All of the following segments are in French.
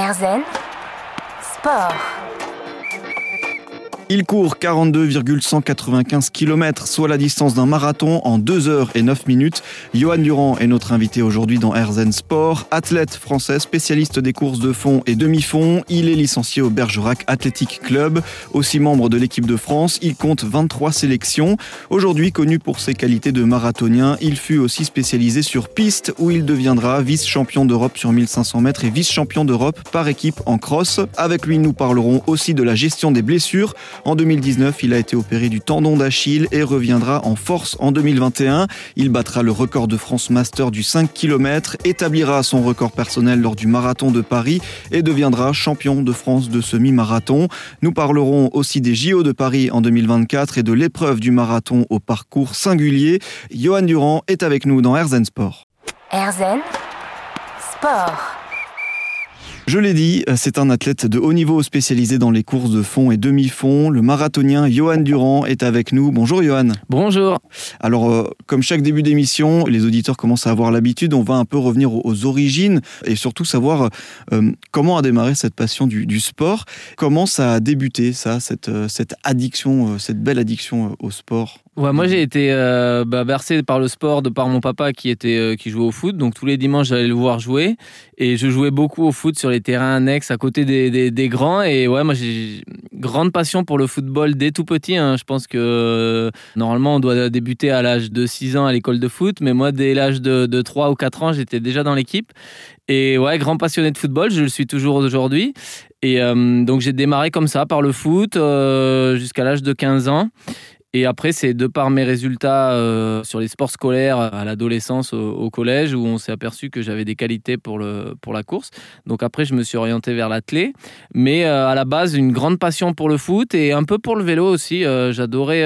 Erzen Sport. Il court 42,195 km, soit la distance d'un marathon en 2 heures et 9 minutes. Johan Durand est notre invité aujourd'hui dans Erzen Sport, athlète français, spécialiste des courses de fond et demi-fond. Il est licencié au Bergerac Athletic Club, aussi membre de l'équipe de France. Il compte 23 sélections. Aujourd'hui connu pour ses qualités de marathonien, il fut aussi spécialisé sur piste où il deviendra vice-champion d'Europe sur 1500 mètres et vice-champion d'Europe par équipe en cross. Avec lui, nous parlerons aussi de la gestion des blessures. En 2019, il a été opéré du tendon d'Achille et reviendra en force en 2021. Il battra le record de France Master du 5 km, établira son record personnel lors du marathon de Paris et deviendra champion de France de semi-marathon. Nous parlerons aussi des JO de Paris en 2024 et de l'épreuve du marathon au parcours singulier. Johan Durand est avec nous dans Erzen Sport. Sport. Je l'ai dit, c'est un athlète de haut niveau spécialisé dans les courses de fond et demi-fond. Le marathonien Johan Durand est avec nous. Bonjour Johan. Bonjour. Alors, euh, comme chaque début d'émission, les auditeurs commencent à avoir l'habitude. On va un peu revenir aux, origines et surtout savoir euh, comment a démarré cette passion du, sport. Comment ça a débuté, ça, cette, euh, cette addiction, cette belle addiction au sport Ouais, moi j'ai été bah, bercé par le sport de par mon papa qui était qui jouait au foot, donc tous les dimanches j'allais le voir jouer et je jouais beaucoup au foot sur les terrains annexes à côté des, des, grands. Et ouais, moi j'ai grande passion pour le football dès tout petit. Hein. Je pense que normalement on doit débuter à l'âge de 6 ans à l'école de foot, mais moi dès l'âge de, de 3 ou 4 ans j'étais déjà dans l'équipe. Et ouais, grand passionné de football, je le suis toujours aujourd'hui. Et euh, donc j'ai démarré comme ça par le foot euh, jusqu'à l'âge de 15 ans. Et après, c'est de par mes résultats euh, sur les sports scolaires à l'adolescence, au, collège, où on s'est aperçu que j'avais des qualités pour, le, pour la course. Donc après, je me suis orienté vers l'athlé. Mais euh, à la base, une grande passion pour le foot et un peu pour le vélo aussi. Euh, j'adorais,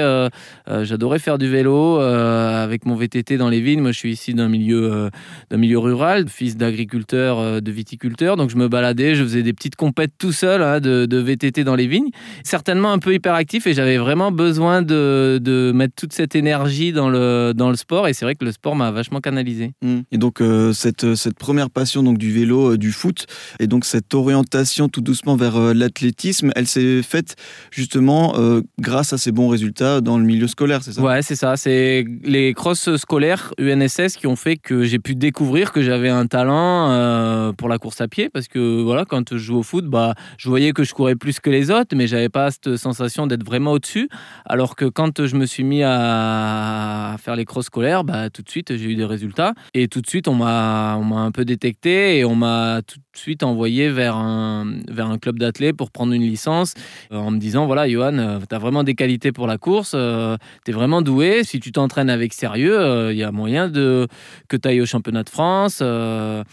j'adorais faire du vélo avec mon VTT dans les vignes. Moi, je suis ici d'un milieu, d'un milieu rural, fils d'agriculteur, de viticulteur. Donc je me baladais, je faisais des petites compètes tout seul hein, de VTT dans les vignes. Certainement un peu hyperactif et j'avais vraiment besoin de de, mettre toute cette énergie dans le, dans le sport. Et c'est vrai que le sport m'a vachement canalisé. Mmh. Et donc, euh, cette, cette première passion donc, du vélo, euh, du foot, et donc cette orientation tout doucement vers euh, l'athlétisme, elle s'est faite justement grâce à ces bons résultats dans le milieu scolaire, c'est ça? Ouais, c'est ça. C'est les crosses scolaires UNSS qui ont fait que j'ai pu découvrir que j'avais un talent pour la course à pied. Parce que voilà, quand je joue au foot, bah, je voyais que je courais plus que les autres, mais j'avais pas cette sensation d'être vraiment au-dessus. Alors que quand quand je me suis mis à faire les crosses scolaires, bah, tout de suite, j'ai eu des résultats. Et tout de suite, on m'a un peu détecté et on m'a tout de suite envoyé vers un, club d'athlètes pour prendre une licence euh, en me disant voilà, Johan, euh, tu as vraiment des qualités pour la course, euh, tu es vraiment doué. Si tu t'entraînes avec sérieux, il y a moyen que tu ailles au championnat de France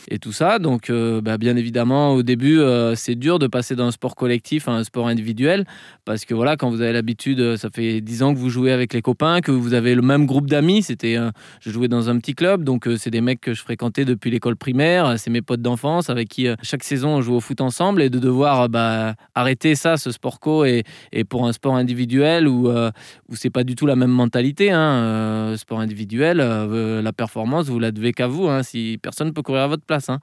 et tout ça. Donc, bah, bien évidemment, au début, c'est dur de passer d'un sport collectif à un sport individuel parce que voilà, quand vous avez l'habitude, ça fait 10 ans que vous jouez avec les copains, que vous avez le même groupe d'amis. C'était, je jouais dans un petit club, donc c'est des mecs que je fréquentais depuis l'école primaire, c'est mes potes d'enfance avec qui chaque saison on joue au foot ensemble et de devoir bah, arrêter ça, ce sport co, et, et pour un sport individuel où, euh, où c'est pas du tout la même mentalité. Hein, euh, sport individuel, euh, la performance, vous la devez qu'à vous, hein, si personne ne peut courir à votre place. Hein.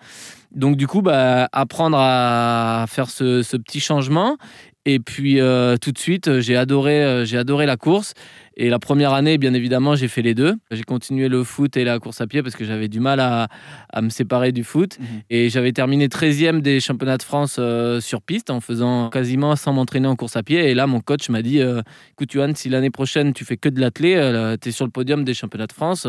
Donc du coup, bah, apprendre à faire ce, petit changement. Et puis tout de suite, j'ai adoré, j'ai adoré la course. Et la première année, bien évidemment, j'ai fait les deux. J'ai continué le foot et la course à pied parce que j'avais du mal à, à, me séparer du foot. Mhm. Et j'avais terminé 13e des championnats de France euh, sur piste en faisant quasiment sans m'entraîner en course à pied. Et là, mon coach m'a dit euh, Écoute, Johan, si l'année prochaine tu fais que de l'athlé, euh, tu es sur le podium des championnats de France,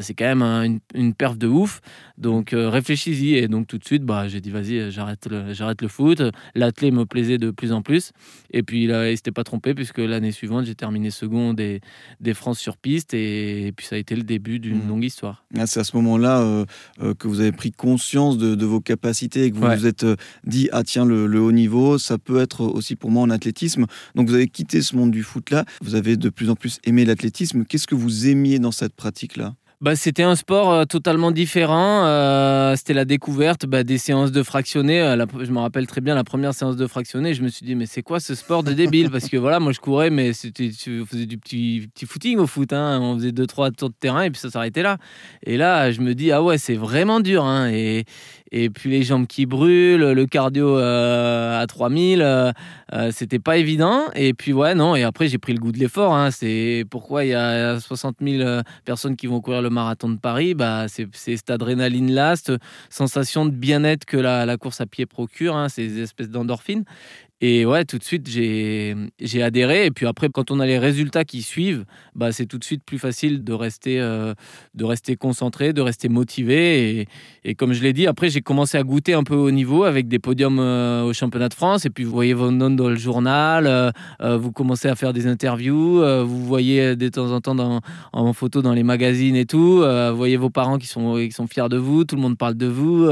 c'est quand même une, une, perf de ouf. Donc réfléchis-y. Et donc tout de suite, bah, j'ai dit Vas-y, j'arrête le, j'arrête le foot. L'athlé me plaisait de plus en plus. Et puis là, il s'était pas trompé puisque l'année suivante, j'ai terminé second des des, France sur piste. Et, puis ça a été le début d'une mmh. longue histoire. Ah, c'est à ce moment-là euh, euh, que vous avez pris conscience de, vos capacités et que vous vous êtes euh, dit ah tiens le, le, haut niveau ça peut être aussi pour moi en athlétisme. Donc vous avez quitté ce monde du foot là. Vous avez de plus en plus aimé l'athlétisme. Qu'est-ce que vous aimiez dans cette pratique là bah, C'était un sport euh, totalement différent. Euh, c'était la découverte bah, des séances de fractionnés. Euh, je me rappelle très bien la première séance de fractionnés. Je me suis dit, mais c'est quoi ce sport de débile? Parce que voilà, moi je courais, mais c'était, je faisais du petit, petit footing au foot. Hein. On faisait deux, trois tours de terrain et puis ça s'arrêtait là. Et là, je me dis, ah ouais, c'est vraiment dur. Hein. Et, et puis les jambes qui brûlent, le cardio à 3000, euh, euh, c'était pas évident. Et puis ouais, non, et après j'ai pris le goût de l'effort. Hein. C'est pourquoi il y a 60 000 personnes qui vont courir le marathon de Paris. Bah, c'est cette adrénaline-là, cette sensation de bien-être que la, course à pied procure, hein, ces espèces d'endorphines. Et ouais, tout de suite, j'ai adhéré. Et puis après, quand on a les résultats qui suivent, bah, c'est tout de suite plus facile de rester, euh, de rester concentré, de rester motivé. Et, et comme je l'ai dit, après, j'ai commencé à goûter un peu au niveau avec des podiums euh, au championnat de France. Et puis, vous voyez vos noms dans le journal, euh, vous commencez à faire des interviews, vous voyez de temps en temps dans, en photo dans les magazines et tout. vous voyez vos parents qui sont, qui sont fiers de vous, tout le monde parle de vous.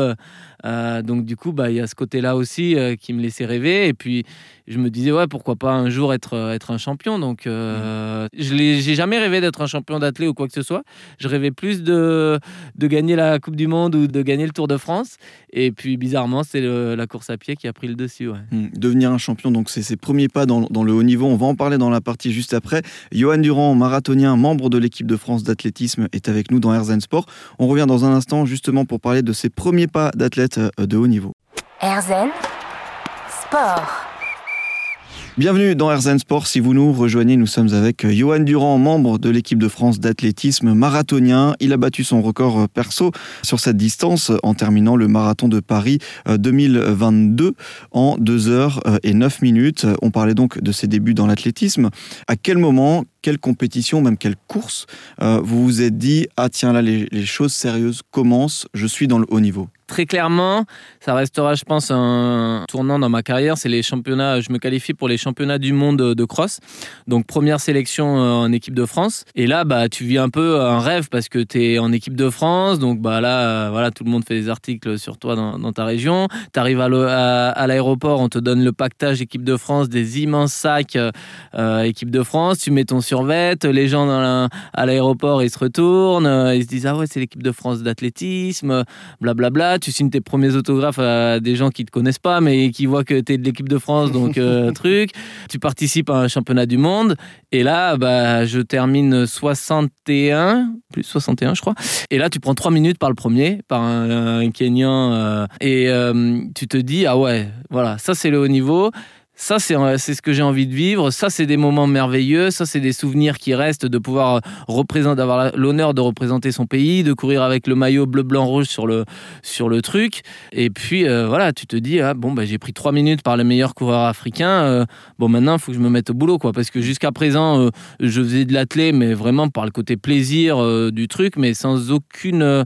Donc, du coup, bah, il y a ce côté-là aussi qui me laissait rêver. Et puis, je me disais, ouais, pourquoi pas un jour être, euh, être un champion. Donc, euh, je j'ai jamais rêvé d'être un champion d'athlète ou quoi que ce soit. Je rêvais plus de, de gagner la Coupe du Monde ou de gagner le Tour de France. Et puis, bizarrement, c'est la course à pied qui a pris le dessus. Hmm. Devenir un champion, donc c'est ses premiers pas dans, dans, le haut niveau. On va en parler dans la partie juste après. Johan Durand, marathonien, membre de l'équipe de France d'athlétisme, est avec nous dans Airzen Sport. On revient dans un instant justement pour parler de ses premiers pas d'athlète euh, de haut niveau. Airzen Sport. Bienvenue dans RZN Sport. Si vous nous rejoignez, nous sommes avec Johan Durand, membre de l'équipe de France d'athlétisme marathonien. Il a battu son record perso sur cette distance en terminant le marathon de Paris 2022 euh, en 2 heures euh, et 9 minutes. On parlait donc de ses débuts dans l'athlétisme. À quel moment, quelle compétition, même quelle course, euh, vous vous êtes dit, ah tiens là, les, choses sérieuses commencent, je suis dans le haut niveau très clairement, ça restera, je pense, un tournant dans ma carrière. C'est les championnats. Je me qualifie pour les championnats du monde de cross. Donc première sélection euh, en équipe de France. Et là, bah, tu vis un peu un rêve parce que tu es en équipe de France. Donc bah là, euh, voilà, tout le monde fait des articles sur toi dans, ta région. Tu arrives à l'aéroport, on te donne le pactage équipe de France, des immenses sacs équipe de France. Tu mets ton Les gens dans à l'aéroport, ils se retournent. Ils se disent ah ouais, c'est l'équipe de France d'athlétisme, blablabla tu signes tes premiers autographes à des gens qui te connaissent pas, mais qui voient que tu es de l'équipe de France, donc euh, truc. Tu participes à un championnat du monde. Et là, bah, je termine 61, plus 61, je crois. Et là, tu prends 3 minutes par le premier, par un, Kenyan. Euh, et euh, tu te dis, ah ouais, voilà, ça c'est le haut niveau. Ça, c'est ce que j'ai envie de vivre. Ça, c'est des moments merveilleux. Ça, c'est des souvenirs qui restent de pouvoir représenter, d'avoir l'honneur de représenter son pays, de courir avec le maillot bleu, blanc, rouge sur le, sur le truc. Et puis, euh, voilà, tu te dis, ah, bon, bah, j'ai pris trois minutes par le meilleur coureur africain. Euh, bon, maintenant, il faut que je me mette au boulot, quoi. Parce que jusqu'à présent, euh, je faisais de l'athlé, mais vraiment par le côté plaisir du truc, mais sans aucune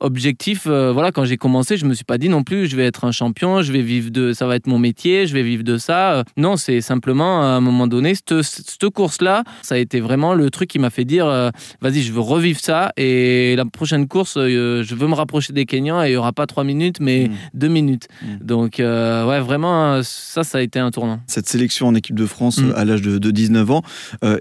objectif, euh, voilà, quand j'ai commencé, je me suis pas dit non plus, je vais être un champion, je vais vivre de, ça va être mon métier, je vais vivre de ça. Euh, non, c'est simplement à un moment donné, cette, cette course-là, ça a été vraiment le truc qui m'a fait dire, euh, vas-y, je veux revivre ça et la prochaine course, je veux me rapprocher des Kenyans et il y aura pas trois minutes, mais mmh. deux minutes. Mmh. Donc, ouais, vraiment, ça, ça a été un tournant. Cette sélection en équipe de France mmh. à l'âge de, 19 ans.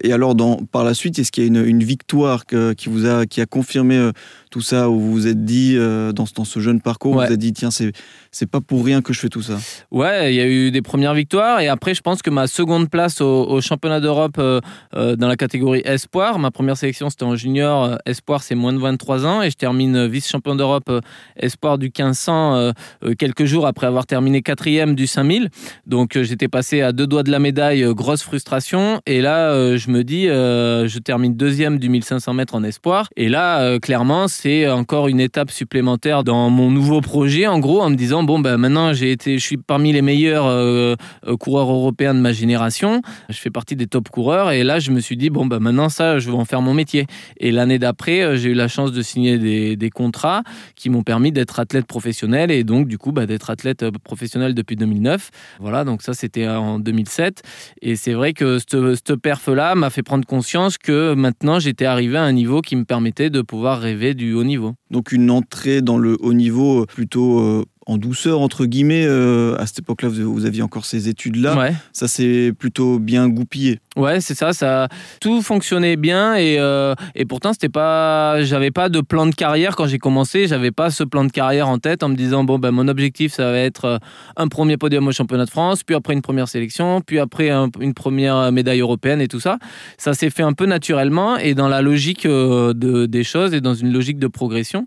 et alors, dans, par la suite, est-ce qu'il y a une, une victoire qui vous a, qui a confirmé tout ça, où vous vous êtes dit, euh, dans, dans, ce jeune parcours, vous vous êtes dit, tiens, c'est, c'est pas pour rien que je fais tout ça Ouais, il y a eu des premières victoires, et après, je pense que ma seconde place au, championnat d'Europe euh, euh, dans la catégorie Espoir, ma première sélection c'était en junior, Espoir c'est moins de 23 ans, et je termine vice-champion d'Europe Espoir du 1500 quelques jours après avoir terminé quatrième du 5000. Donc j'étais passé à deux doigts de la médaille, grosse frustration, et là, je me dis, je termine deuxième du 1500 mètres en Espoir, et là, clairement, c'est encore une étape supplémentaire dans mon nouveau projet, en gros, en me disant bon ben maintenant j'ai été, je suis parmi les meilleurs euh, euh, coureurs européens de ma génération. Je fais partie des top coureurs et là je me suis dit bon ben maintenant ça je vais en faire mon métier. Et l'année d'après euh, j'ai eu la chance de signer des, contrats qui m'ont permis d'être athlète professionnel et donc du coup bah, d'être athlète professionnel depuis 2009. Voilà donc ça c'était en 2007 et c'est vrai que cette, perf là m'a fait prendre conscience que maintenant j'étais arrivé à un niveau qui me permettait de pouvoir rêver du haut niveau. Donc une entrée dans le haut niveau plutôt euh, en douceur, entre guillemets. Euh, à cette époque-là, vous, aviez encore ces études-là. Ça s'est plutôt bien goupillé. Ouais, c'est ça, ça. Tout fonctionnait bien et, euh, et pourtant, c'était pas. J'avais pas de plan de carrière quand j'ai commencé. J'avais pas ce plan de carrière en tête en me disant bon, ben, mon objectif, ça va être un premier podium au championnat de France, puis après une première sélection, puis après une première médaille européenne et tout ça. Ça s'est fait un peu naturellement et dans la logique de, des choses et dans une logique de progression.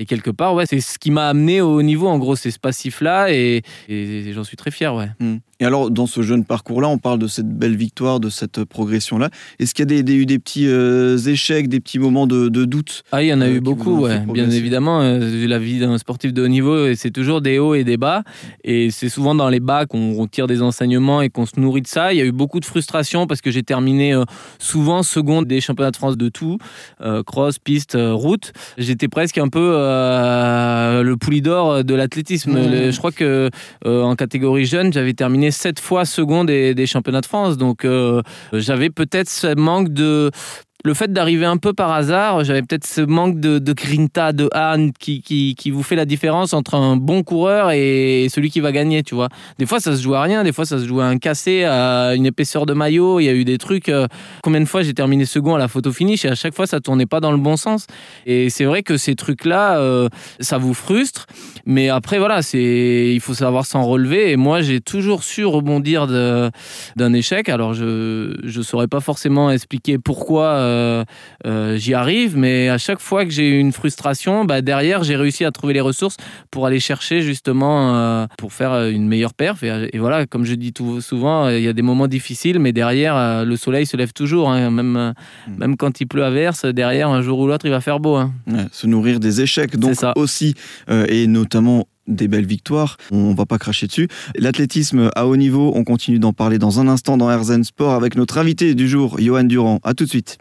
Et quelque part, ouais, c'est ce qui m'a amené au niveau. En gros, c'est ce passif-là et, et j'en suis très fier, ouais. Hmm. Et alors, dans ce jeune parcours-là, on parle de cette belle victoire, de cette progression-là. Est-ce qu'il y a des, eu des petits euh, échecs, des petits moments de, doute Ah, il y en a euh, eu beaucoup, ouais. Bien évidemment, euh, la vie d'un sportif de haut niveau, c'est toujours des hauts et des bas. Et c'est souvent dans les bas qu'on tire des enseignements et qu'on se nourrit de ça. Il y a eu beaucoup de frustration parce que j'ai terminé souvent seconde des championnats de France de tout, cross, piste, route. J'étais presque un peu le poulidor de l'athlétisme. Mmh. Je crois que en catégorie jeune, j'avais terminé sept fois second des, championnats de France. Donc euh, j'avais peut-être ce manque de le fait d'arriver un peu par hasard, j'avais peut-être ce manque de, grinta, de Anne qui, qui, vous fait la différence entre un bon coureur et celui qui va gagner, tu vois. Des fois, ça se joue à rien, des fois, ça se joue à un cassé, à une épaisseur de maillot. Il y a eu des trucs. Euh, combien de fois j'ai terminé second à la photo finish et à chaque fois, ça tournait pas dans le bon sens. Et c'est vrai que ces trucs-là, euh, ça vous frustre. Mais après, voilà, il faut savoir s'en relever. Et moi, j'ai toujours su rebondir d'un échec. Alors, je ne saurais pas forcément expliquer pourquoi euh, euh, j'y arrive, mais à chaque fois que j'ai eu une frustration, bah, derrière, j'ai réussi à trouver les ressources pour aller chercher justement euh, pour faire une meilleure perf. Et, voilà, comme je dis tout, souvent, il y a des moments difficiles, mais derrière, le soleil se lève toujours. Hein. même, mm. même quand il pleut à verse, derrière, un jour ou l'autre, il va faire beau. Hein. se nourrir des échecs, donc aussi, et notamment des belles victoires. On va pas cracher dessus. L'athlétisme à haut niveau, on continue d'en parler dans un instant dans Herzen Sport avec notre invité du jour, Johan Durand. À tout de suite.